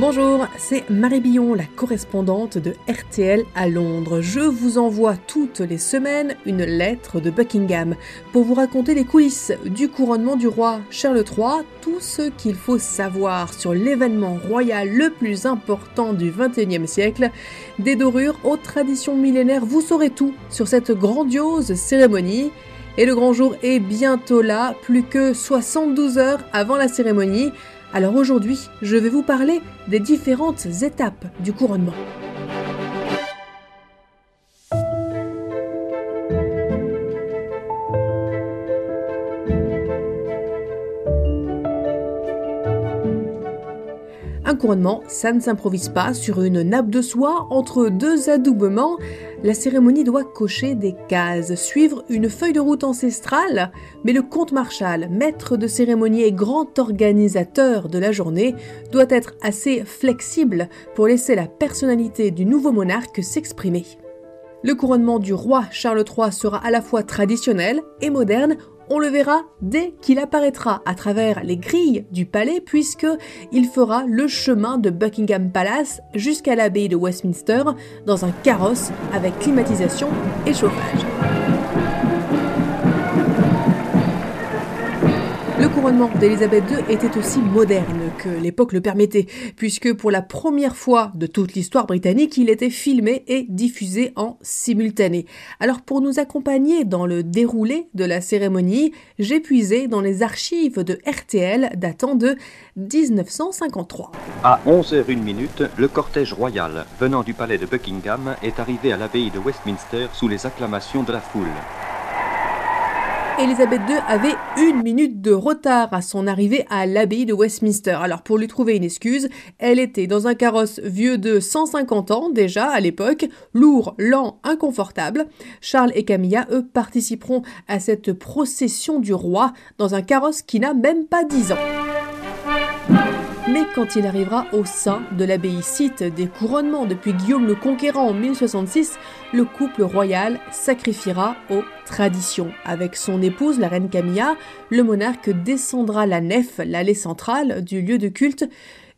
Bonjour, c'est Marie Billon, la correspondante de RTL à Londres. Je vous envoie toutes les semaines une lettre de Buckingham pour vous raconter les coulisses du couronnement du roi Charles III, tout ce qu'il faut savoir sur l'événement royal le plus important du XXIe siècle. Des dorures aux traditions millénaires, vous saurez tout sur cette grandiose cérémonie. Et le grand jour est bientôt là, plus que 72 heures avant la cérémonie. Alors aujourd'hui, je vais vous parler des différentes étapes du couronnement. Un couronnement, ça ne s'improvise pas sur une nappe de soie entre deux adoubements la cérémonie doit cocher des cases, suivre une feuille de route ancestrale, mais le comte Marshall, maître de cérémonie et grand organisateur de la journée, doit être assez flexible pour laisser la personnalité du nouveau monarque s'exprimer. Le couronnement du roi Charles III sera à la fois traditionnel et moderne on le verra dès qu'il apparaîtra à travers les grilles du palais puisque il fera le chemin de Buckingham Palace jusqu'à l'abbaye de Westminster dans un carrosse avec climatisation et chauffage. Le couronnement d'Élisabeth II était aussi moderne que l'époque le permettait, puisque pour la première fois de toute l'histoire britannique, il était filmé et diffusé en simultané. Alors pour nous accompagner dans le déroulé de la cérémonie, j'ai puisé dans les archives de RTL datant de 1953. À 11h01 le cortège royal venant du palais de Buckingham est arrivé à l'abbaye de Westminster sous les acclamations de la foule. Elisabeth II avait une minute de retard à son arrivée à l'abbaye de Westminster. Alors pour lui trouver une excuse, elle était dans un carrosse vieux de 150 ans déjà à l'époque, lourd, lent, inconfortable. Charles et Camilla, eux, participeront à cette procession du roi dans un carrosse qui n'a même pas 10 ans. Mais quand il arrivera au sein de l'abbaye site des couronnements depuis Guillaume le Conquérant en 1066, le couple royal sacrifiera aux traditions. Avec son épouse, la reine Camilla, le monarque descendra la nef, l'allée centrale du lieu de culte,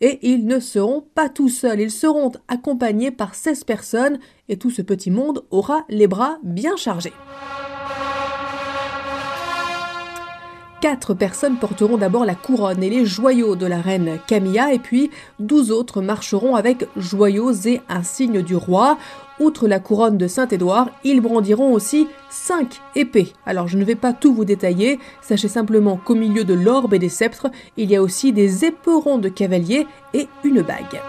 et ils ne seront pas tout seuls, ils seront accompagnés par 16 personnes, et tout ce petit monde aura les bras bien chargés. Quatre personnes porteront d'abord la couronne et les joyaux de la reine Camilla, et puis douze autres marcheront avec joyaux et insignes du roi. Outre la couronne de Saint-Édouard, ils brandiront aussi cinq épées. Alors je ne vais pas tout vous détailler, sachez simplement qu'au milieu de l'orbe et des sceptres, il y a aussi des éperons de cavaliers et une bague.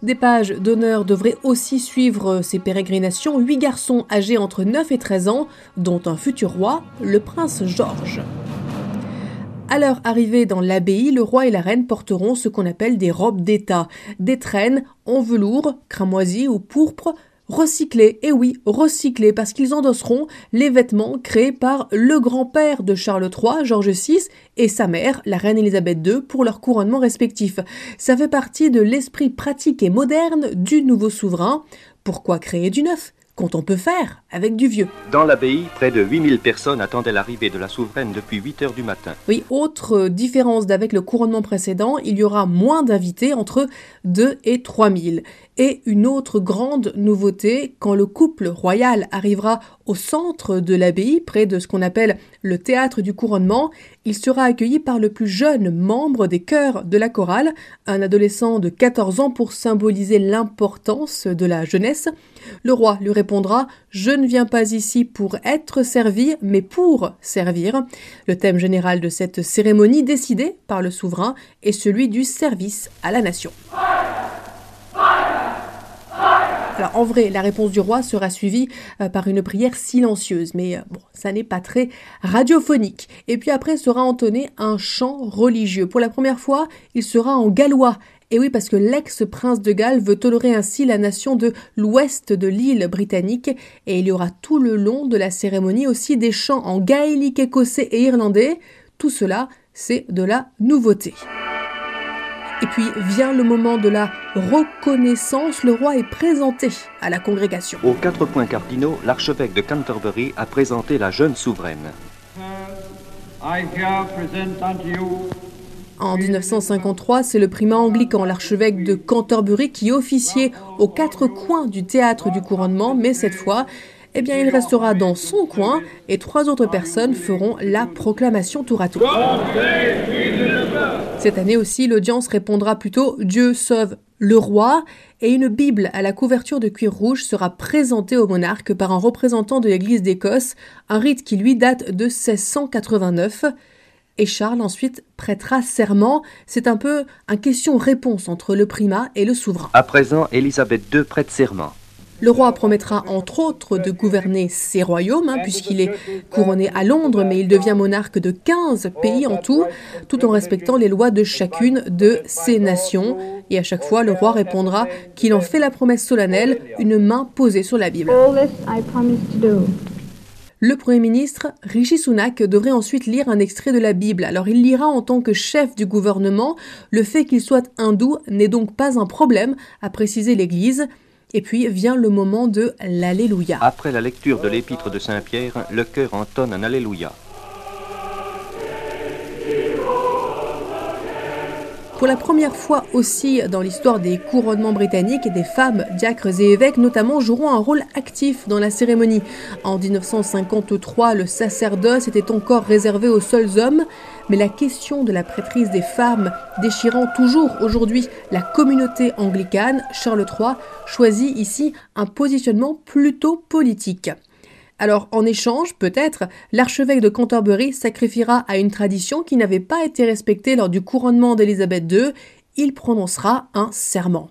Des pages d'honneur devraient aussi suivre ces pérégrinations, huit garçons âgés entre 9 et 13 ans, dont un futur roi, le prince George. À leur arrivée dans l'abbaye, le roi et la reine porteront ce qu'on appelle des robes d'État, des traînes en velours, cramoisi ou pourpre, recyclés, et oui, recyclés, parce qu'ils endosseront les vêtements créés par le grand-père de Charles III, George VI, et sa mère, la reine Elisabeth II, pour leur couronnement respectif. Ça fait partie de l'esprit pratique et moderne du nouveau souverain. Pourquoi créer du neuf quand on peut faire avec du vieux? Dans l'abbaye, près de 8000 personnes attendaient l'arrivée de la souveraine depuis 8 heures du matin. Oui, autre différence d'avec le couronnement précédent, il y aura moins d'invités, entre 2 et 3000. Et une autre grande nouveauté, quand le couple royal arrivera au centre de l'abbaye, près de ce qu'on appelle le théâtre du couronnement, il sera accueilli par le plus jeune membre des chœurs de la chorale, un adolescent de 14 ans pour symboliser l'importance de la jeunesse. Le roi lui répondra Je ne viens pas ici pour être servi, mais pour servir. Le thème général de cette cérémonie décidé par le souverain est celui du service à la nation. En vrai, la réponse du roi sera suivie euh, par une prière silencieuse, mais euh, bon, ça n'est pas très radiophonique. Et puis après sera entonné un chant religieux. Pour la première fois, il sera en gallois. Et oui, parce que l'ex-prince de Galles veut tolérer ainsi la nation de l'ouest de l'île britannique, et il y aura tout le long de la cérémonie aussi des chants en gaélique écossais et irlandais. Tout cela, c'est de la nouveauté. Et puis vient le moment de la reconnaissance. Le roi est présenté à la congrégation. Aux quatre points cardinaux, l'archevêque de Canterbury a présenté la jeune souveraine. I here present unto you En 1953, c'est le primat anglican, l'archevêque de Canterbury, qui officiait aux quatre coins du théâtre du couronnement, mais cette fois, eh bien, il restera dans son coin et trois autres personnes feront la proclamation tour à tour. Cette année aussi, l'audience répondra plutôt Dieu sauve le roi et une Bible à la couverture de cuir rouge sera présentée au monarque par un représentant de l'Église d'Écosse, un rite qui lui date de 1689 et Charles ensuite prêtera serment. C'est un peu un question-réponse entre le primat et le souverain. À présent, Élisabeth II prête serment. Le roi promettra entre autres de gouverner ses royaumes, hein, puisqu'il est couronné à Londres, mais il devient monarque de 15 pays en tout, tout en respectant les lois de chacune de ces nations. Et à chaque fois, le roi répondra qu'il en fait la promesse solennelle, une main posée sur la Bible. Le Premier ministre, Rishi Sunak, devrait ensuite lire un extrait de la Bible. Alors il lira en tant que chef du gouvernement. Le fait qu'il soit hindou n'est donc pas un problème, a précisé l'Église. Et puis vient le moment de l'Alléluia. Après la lecture de l'épître de Saint Pierre, le cœur entonne un Alléluia. Pour la première fois aussi dans l'histoire des couronnements britanniques, des femmes, diacres et évêques notamment joueront un rôle actif dans la cérémonie. En 1953, le sacerdoce était encore réservé aux seuls hommes, mais la question de la prêtrise des femmes déchirant toujours aujourd'hui la communauté anglicane, Charles III choisit ici un positionnement plutôt politique. Alors, en échange, peut-être, l'archevêque de Canterbury sacrifiera à une tradition qui n'avait pas été respectée lors du couronnement d'Élisabeth II, il prononcera un serment.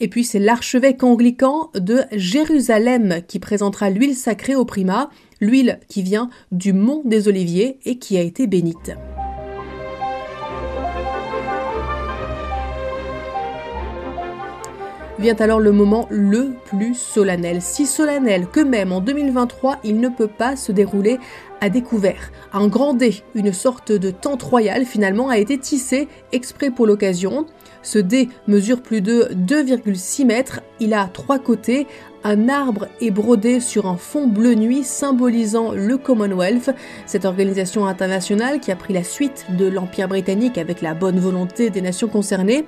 Et puis c'est l'archevêque anglican de Jérusalem qui présentera l'huile sacrée au primat, l'huile qui vient du mont des Oliviers et qui a été bénite. Vient alors le moment le plus solennel, si solennel que même en 2023 il ne peut pas se dérouler à découvert. Un grand dé, une sorte de tente royale finalement, a été tissé exprès pour l'occasion. Ce dé mesure plus de 2,6 mètres, il a trois côtés, un arbre est brodé sur un fond bleu nuit symbolisant le Commonwealth, cette organisation internationale qui a pris la suite de l'Empire britannique avec la bonne volonté des nations concernées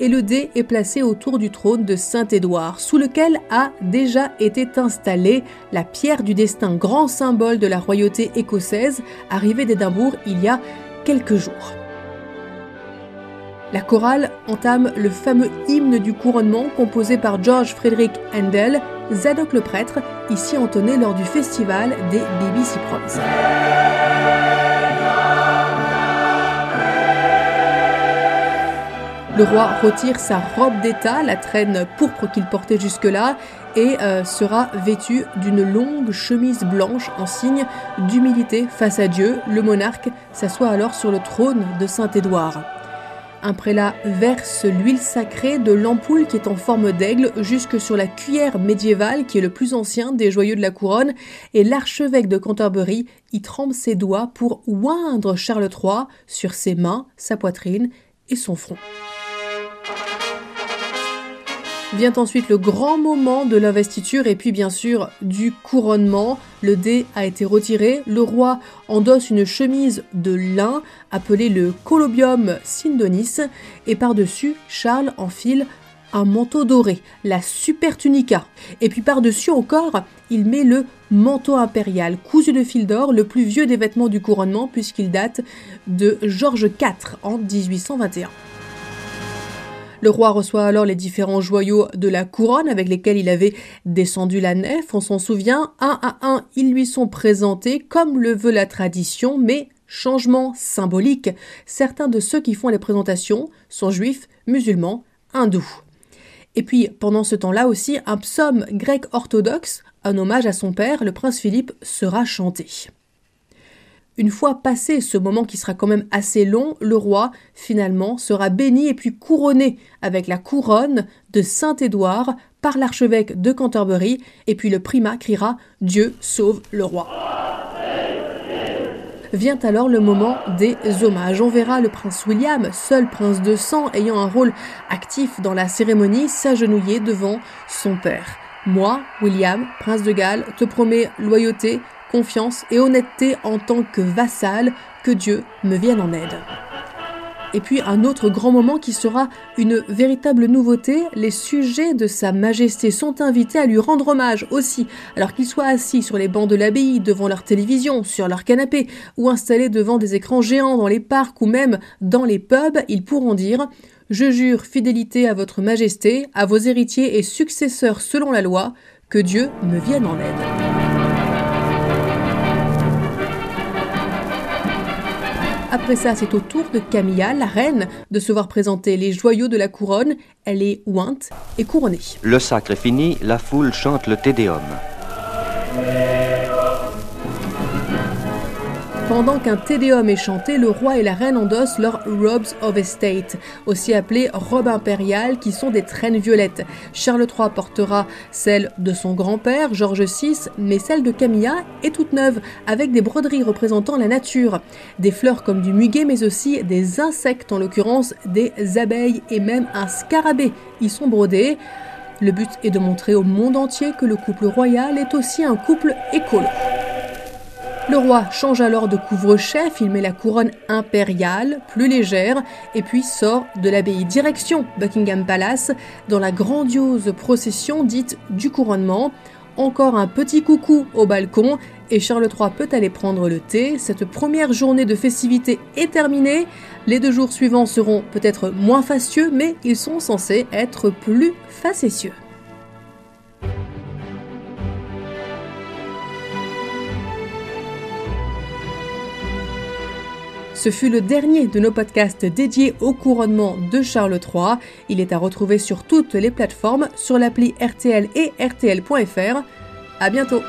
et le dé est placé autour du trône de Saint-Édouard, sous lequel a déjà été installée la pierre du destin, grand symbole de la royauté écossaise, arrivée d'Édimbourg il y a quelques jours. La chorale entame le fameux hymne du couronnement composé par George Frederick Handel, Zadok le prêtre, ici entonné lors du festival des BBC Proms. Le roi retire sa robe d'État, la traîne pourpre qu'il portait jusque-là, et euh, sera vêtu d'une longue chemise blanche en signe d'humilité face à Dieu. Le monarque s'assoit alors sur le trône de Saint-Édouard. Un prélat verse l'huile sacrée de l'ampoule qui est en forme d'aigle jusque sur la cuillère médiévale qui est le plus ancien des joyaux de la couronne et l'archevêque de Canterbury y trempe ses doigts pour oindre Charles III sur ses mains, sa poitrine et son front. Vient ensuite le grand moment de l'investiture et puis bien sûr du couronnement. Le dé a été retiré, le roi endosse une chemise de lin appelée le colobium sindonis et par-dessus Charles enfile un manteau doré, la super tunica. Et puis par-dessus encore, il met le manteau impérial, cousu de fil d'or, le plus vieux des vêtements du couronnement puisqu'il date de Georges IV en 1821. Le roi reçoit alors les différents joyaux de la couronne avec lesquels il avait descendu la nef. On s'en souvient, un à un, ils lui sont présentés comme le veut la tradition, mais changement symbolique. Certains de ceux qui font les présentations sont juifs, musulmans, hindous. Et puis, pendant ce temps-là aussi, un psaume grec orthodoxe, un hommage à son père, le prince Philippe, sera chanté. Une fois passé ce moment qui sera quand même assez long, le roi, finalement, sera béni et puis couronné avec la couronne de Saint-Édouard par l'archevêque de Canterbury, et puis le primat criera Dieu sauve le roi. Vient alors le moment des hommages. On verra le prince William, seul prince de sang ayant un rôle actif dans la cérémonie, s'agenouiller devant son père. Moi, William, prince de Galles, te promets loyauté, confiance et honnêteté en tant que vassal, que Dieu me vienne en aide. Et puis un autre grand moment qui sera une véritable nouveauté, les sujets de Sa Majesté sont invités à lui rendre hommage aussi, alors qu'ils soient assis sur les bancs de l'abbaye, devant leur télévision, sur leur canapé, ou installés devant des écrans géants dans les parcs ou même dans les pubs, ils pourront dire Je jure fidélité à votre Majesté, à vos héritiers et successeurs selon la loi, que Dieu me vienne en aide. Après ça, c'est au tour de Camilla, la reine, de se voir présenter les joyaux de la couronne. Elle est ointe et couronnée. Le sacre est fini, la foule chante le Tédéum. Pendant qu'un tédéum est chanté, le roi et la reine endossent leurs robes of estate, aussi appelées robes impériales, qui sont des traînes violettes. Charles III portera celle de son grand-père, George VI, mais celle de Camilla est toute neuve, avec des broderies représentant la nature. Des fleurs comme du muguet, mais aussi des insectes, en l'occurrence des abeilles et même un scarabée y sont brodés. Le but est de montrer au monde entier que le couple royal est aussi un couple écolo. Le roi change alors de couvre-chef, il met la couronne impériale, plus légère, et puis sort de l'abbaye direction Buckingham Palace dans la grandiose procession dite du couronnement. Encore un petit coucou au balcon et Charles III peut aller prendre le thé. Cette première journée de festivité est terminée. Les deux jours suivants seront peut-être moins fastueux, mais ils sont censés être plus facétieux. Ce fut le dernier de nos podcasts dédiés au couronnement de Charles III. Il est à retrouver sur toutes les plateformes, sur l'appli RTL et RTL.fr. À bientôt!